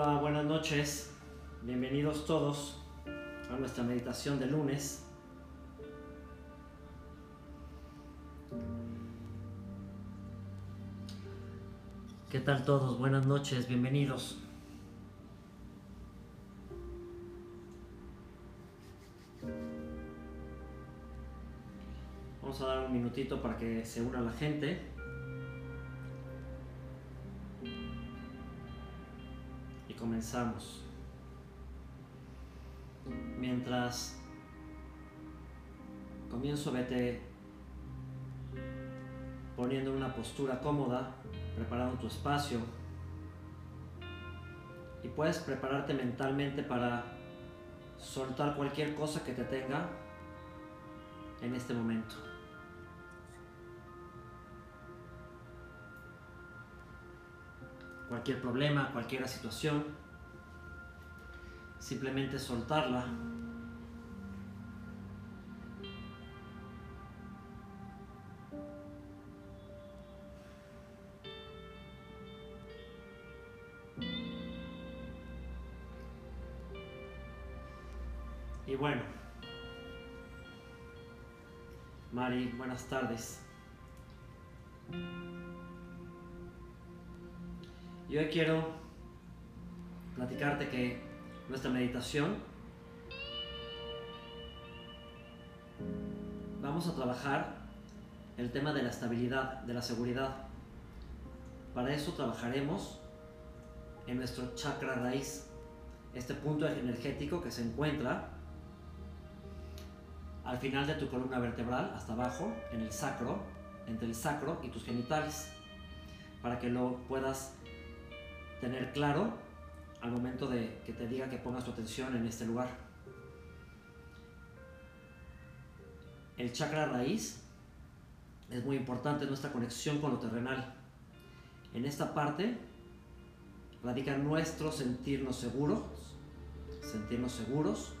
Buenas noches. Bienvenidos todos a nuestra meditación de lunes. ¿Qué tal todos? Buenas noches, bienvenidos. Vamos a dar un minutito para que se una la gente. Comenzamos. Mientras comienzo, vete poniendo una postura cómoda, preparando tu espacio. Y puedes prepararte mentalmente para soltar cualquier cosa que te tenga en este momento. Cualquier problema, cualquier situación, simplemente soltarla. Y bueno, Mari, buenas tardes. Y hoy quiero platicarte que nuestra meditación vamos a trabajar el tema de la estabilidad, de la seguridad. Para eso trabajaremos en nuestro chakra raíz, este punto energético que se encuentra al final de tu columna vertebral, hasta abajo, en el sacro, entre el sacro y tus genitales, para que lo puedas tener claro al momento de que te diga que pongas tu atención en este lugar. El chakra raíz es muy importante, nuestra conexión con lo terrenal. En esta parte radica nuestro sentirnos seguros, sentirnos seguros,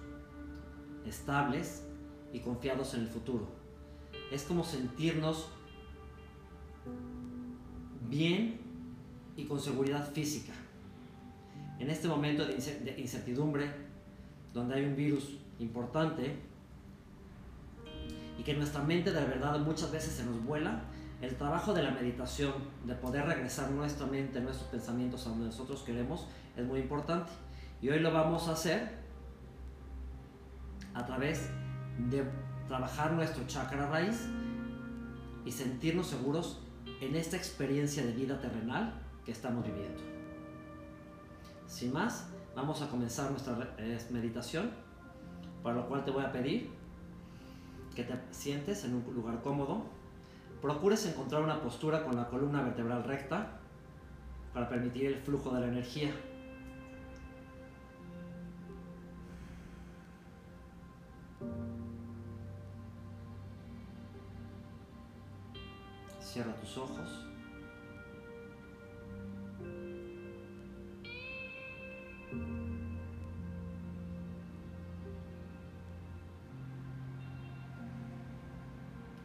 estables y confiados en el futuro. Es como sentirnos bien y con seguridad física. En este momento de incertidumbre, donde hay un virus importante y que nuestra mente de verdad muchas veces se nos vuela, el trabajo de la meditación, de poder regresar nuestra mente, nuestros pensamientos a donde nosotros queremos, es muy importante. Y hoy lo vamos a hacer a través de trabajar nuestro chakra raíz y sentirnos seguros en esta experiencia de vida terrenal estamos viviendo. Sin más, vamos a comenzar nuestra meditación, para lo cual te voy a pedir que te sientes en un lugar cómodo. Procures encontrar una postura con la columna vertebral recta para permitir el flujo de la energía. Cierra tus ojos.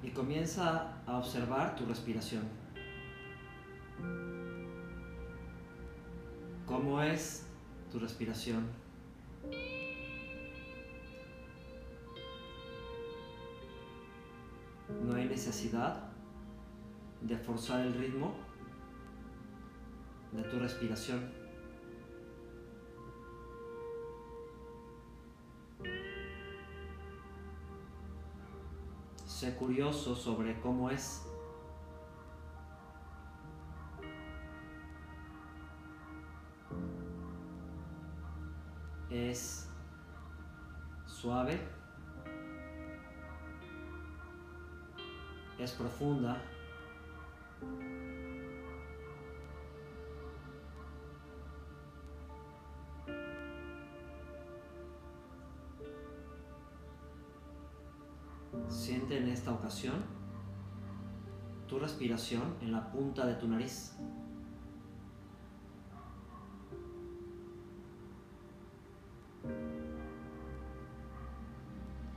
Y comienza a observar tu respiración. ¿Cómo es tu respiración? No hay necesidad de forzar el ritmo de tu respiración. Sé curioso sobre cómo es. Es suave. Es profunda. Tu respiración en la punta de tu nariz.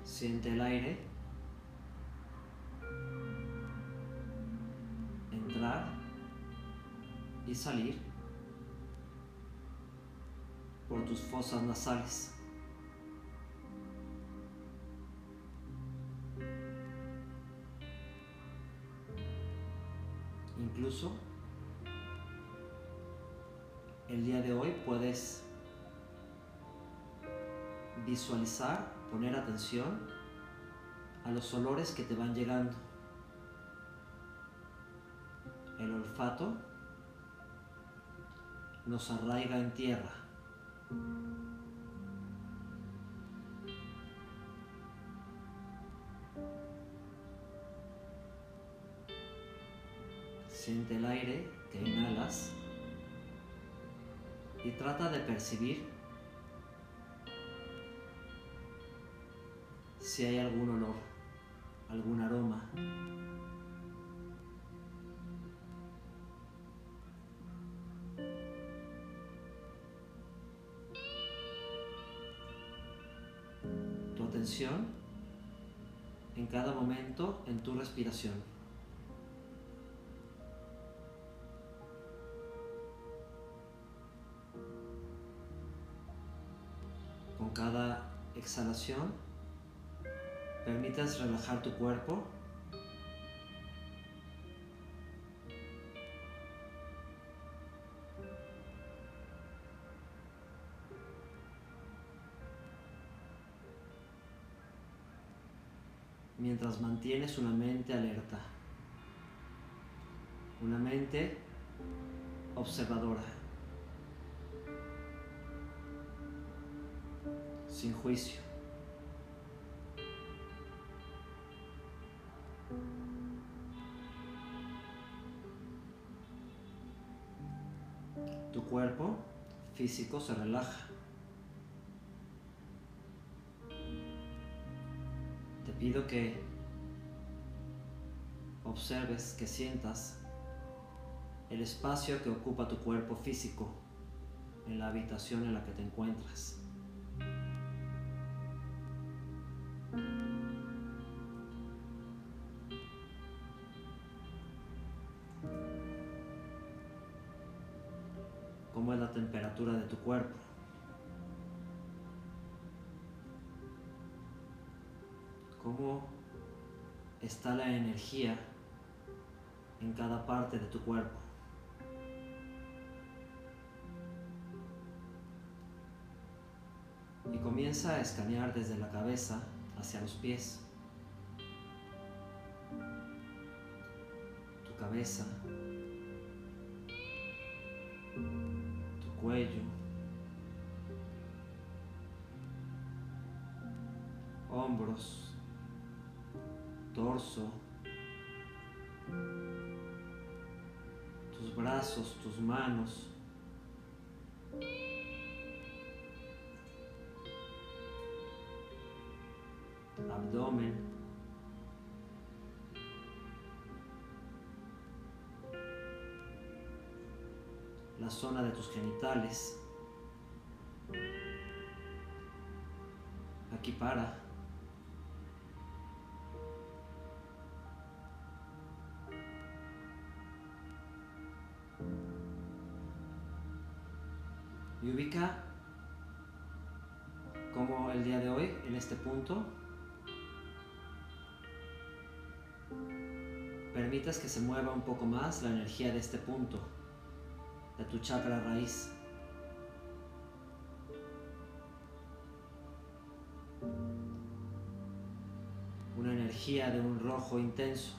Siente el aire entrar y salir por tus fosas nasales. Incluso el día de hoy puedes visualizar, poner atención a los olores que te van llegando. El olfato nos arraiga en tierra. Siente el aire que inhalas y trata de percibir si hay algún olor, algún aroma. Tu atención en cada momento en tu respiración. Exhalación, permitas relajar tu cuerpo. Mientras mantienes una mente alerta, una mente observadora. sin juicio. Cuerpo físico se relaja. Te pido que observes, que sientas el espacio que ocupa tu cuerpo físico en la habitación en la que te encuentras. Temperatura de tu cuerpo. Cómo está la energía en cada parte de tu cuerpo. Y comienza a escanear desde la cabeza hacia los pies. Tu cabeza, cuello, hombros, torso, tus brazos, tus manos, abdomen, la zona de tus genitales. Aquí para. Y ubica como el día de hoy, en este punto, permitas que se mueva un poco más la energía de este punto de tu chakra raíz. Una energía de un rojo intenso.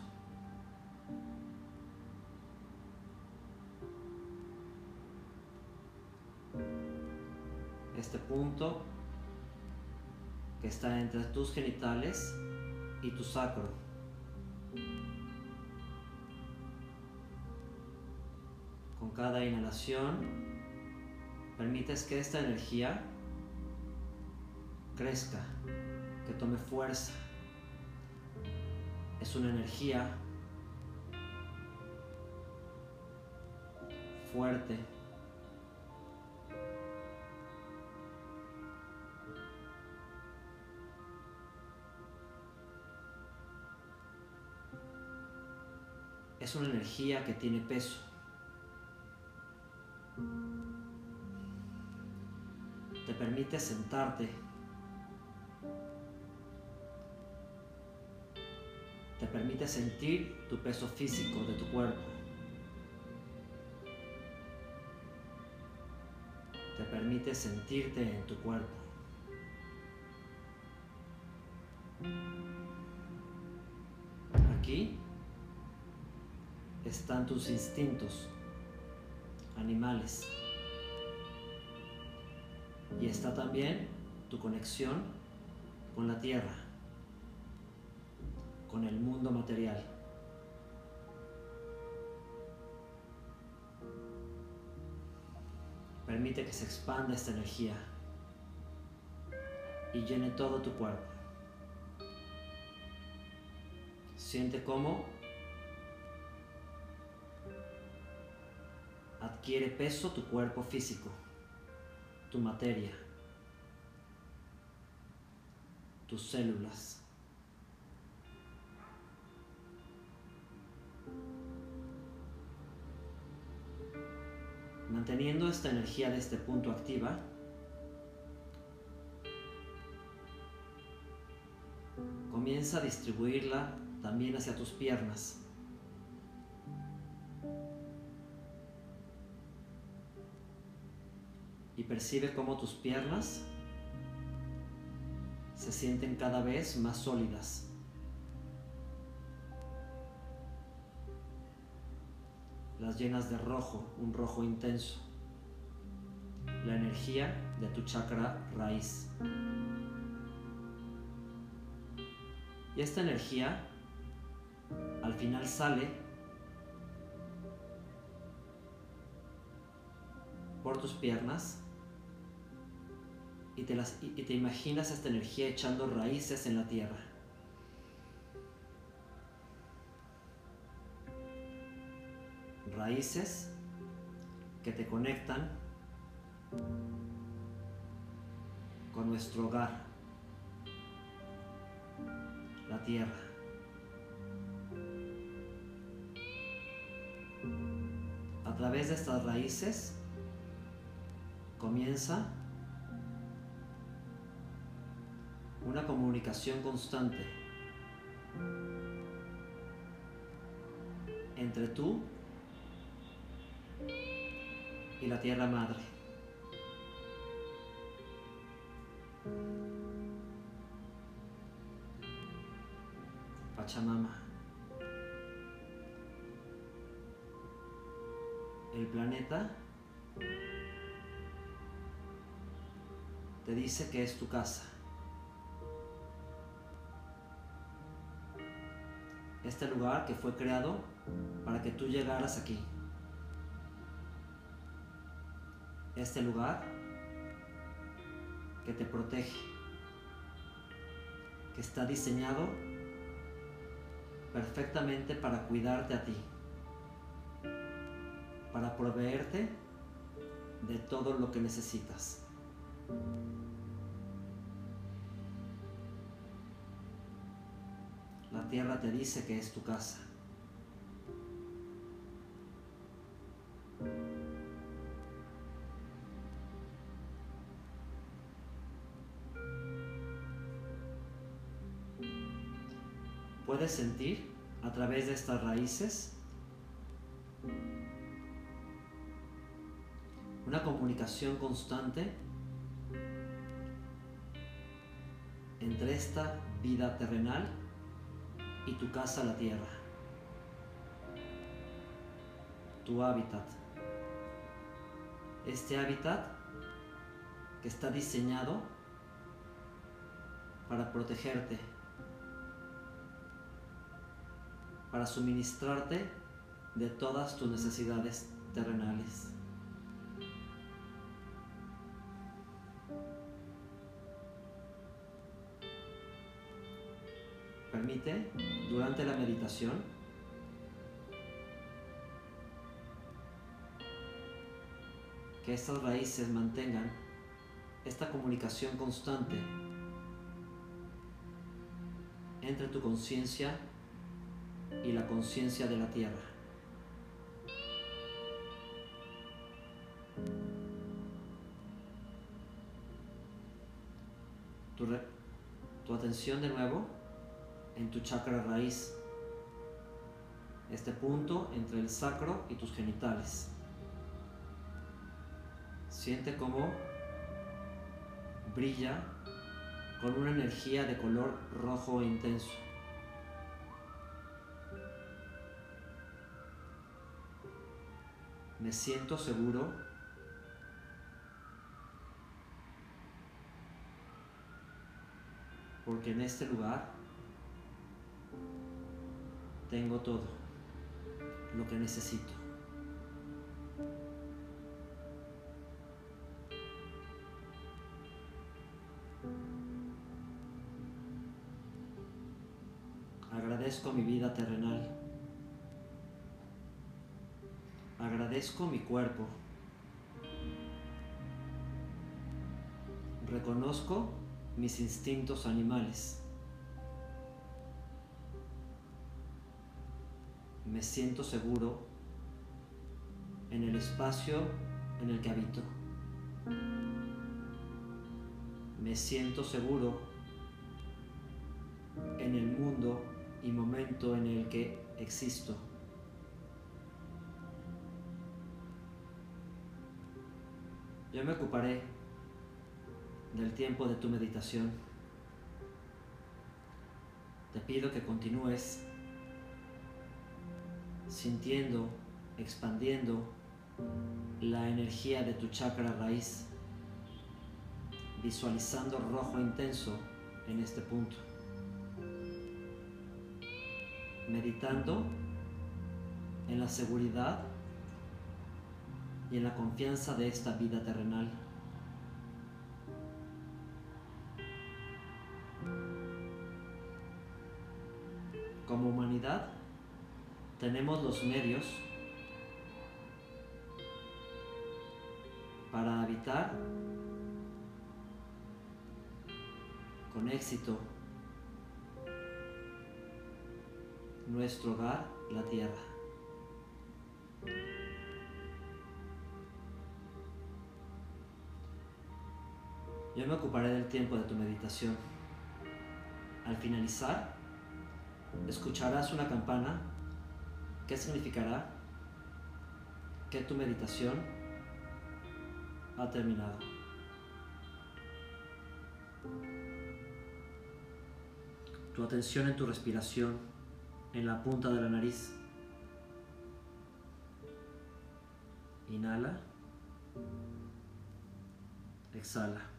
Este punto que está entre tus genitales y tu sacro. Cada inhalación, permites que esta energía crezca, que tome fuerza. Es una energía fuerte. Es una energía que tiene peso. Permite sentarte. Te permite sentir tu peso físico de tu cuerpo. Te permite sentirte en tu cuerpo. Aquí están tus instintos animales. Y está también tu conexión con la tierra, con el mundo material. Permite que se expanda esta energía y llene todo tu cuerpo. Siente cómo adquiere peso tu cuerpo físico, tu materia, tus células. Manteniendo esta energía de este punto activa, comienza a distribuirla también hacia tus piernas. Percibe cómo tus piernas se sienten cada vez más sólidas. Las llenas de rojo, un rojo intenso. La energía de tu chakra raíz. Y esta energía al final sale por tus piernas y te, imaginas esta energía echando raíces en la tierra. Raíces que te conectan con nuestro hogar, la tierra. A través de estas raíces comienza una comunicación constante entre tú y la Tierra Madre. Pachamama. El planeta te dice que es tu casa. Este lugar que fue creado para que tú llegaras aquí. Este lugar que te protege, que está diseñado perfectamente para cuidarte a ti, para proveerte de todo lo que necesitas. Tierra te dice que es tu casa. Puedes sentir a través de estas raíces una comunicación constante entre esta vida terrenal y tu casa, la tierra, tu hábitat. Este hábitat que está diseñado para protegerte, para suministrarte de todas tus necesidades terrenales. Permite durante la meditación que estas raíces mantengan esta comunicación constante entre tu conciencia y la conciencia de la tierra. tu, tu atención de nuevo en tu chakra raíz, este punto entre el sacro y tus genitales. Siente cómo brilla con una energía de color rojo intenso. Me siento seguro porque en este lugar tengo todo lo que necesito. Agradezco mi vida terrenal. Agradezco mi cuerpo. Reconozco mis instintos animales. Me siento seguro en el espacio en el que habito. Me siento seguro en el mundo y momento en el que existo. Yo me ocuparé del tiempo de tu meditación. Te pido que continúes sintiendo, expandiendo la energía de tu chakra raíz, visualizando rojo intenso en este punto meditando en la seguridad y en la confianza de esta vida terrenal. Como humanidad tenemos los medios para habitar con éxito nuestro hogar, la tierra. Yo me ocuparé del tiempo de tu meditación. Al finalizar, escucharás una campana que significará que tu meditación ha terminado. Tu atención en tu respiración en la punta de la nariz. Inhala. Exhala.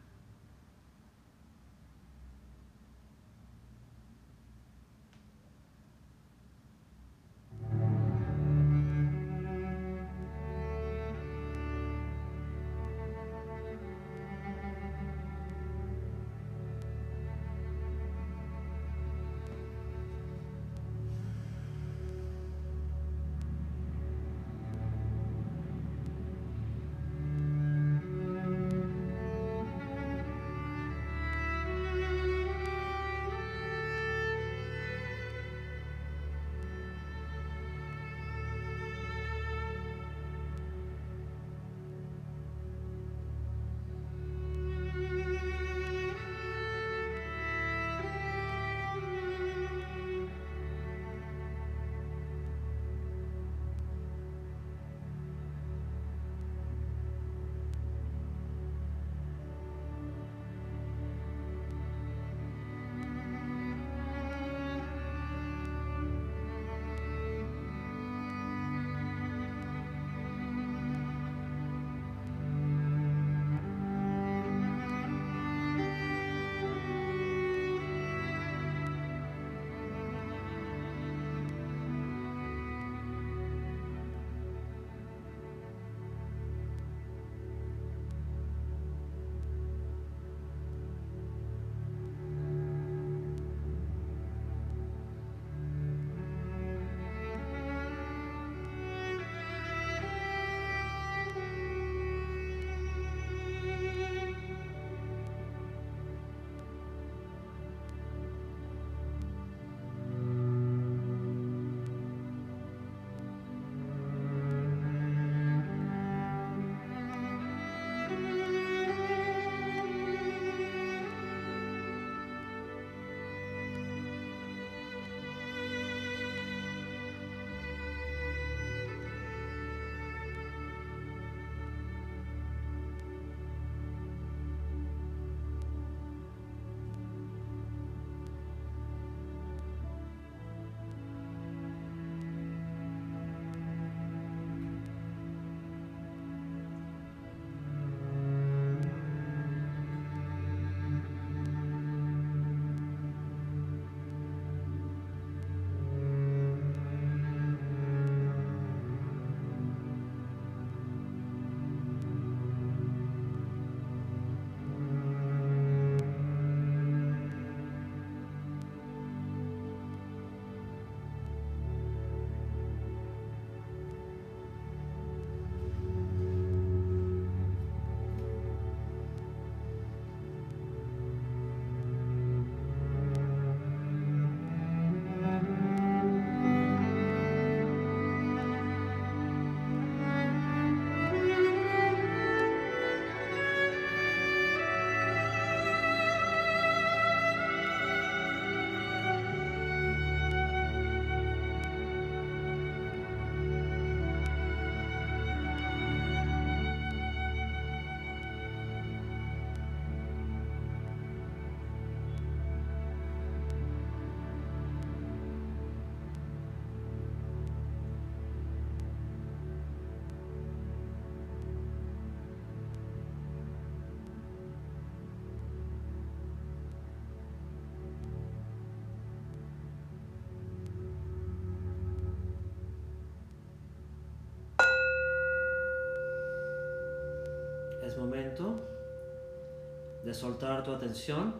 De soltar tu atención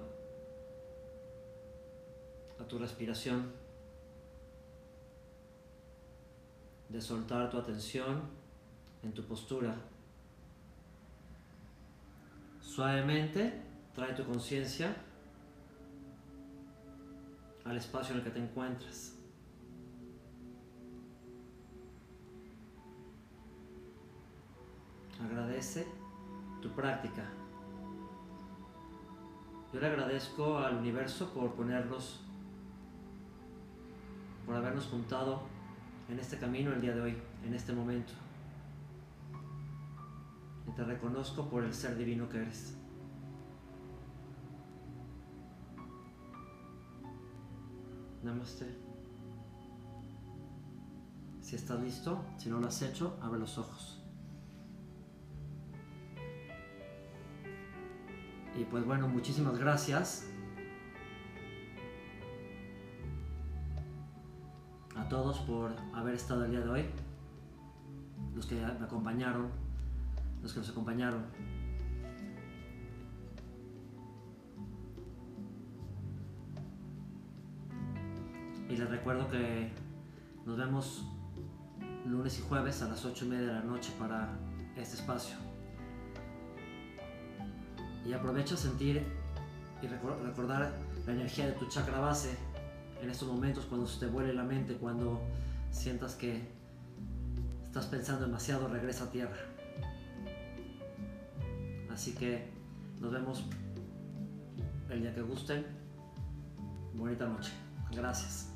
a tu respiración, de soltar tu atención en tu postura. Suavemente trae tu conciencia al espacio en el que te encuentras. Agradece tu práctica. Yo le agradezco al universo por ponernos, por habernos juntado en este camino el día de hoy, en este momento. Y te reconozco por el ser divino que eres. Namaste. Si estás listo, si no lo has hecho, abre los ojos. Pues bueno, muchísimas gracias a todos por haber estado el día de hoy, los que me acompañaron, los que nos acompañaron. Y les recuerdo que nos vemos lunes y jueves a las 8 y media de la noche para este espacio. Y aprovecha sentir y recordar la energía de tu chakra base en estos momentos cuando se te vuele la mente, cuando sientas que estás pensando demasiado, regresa a tierra. Así que nos vemos el día que gusten. Bonita noche. Gracias.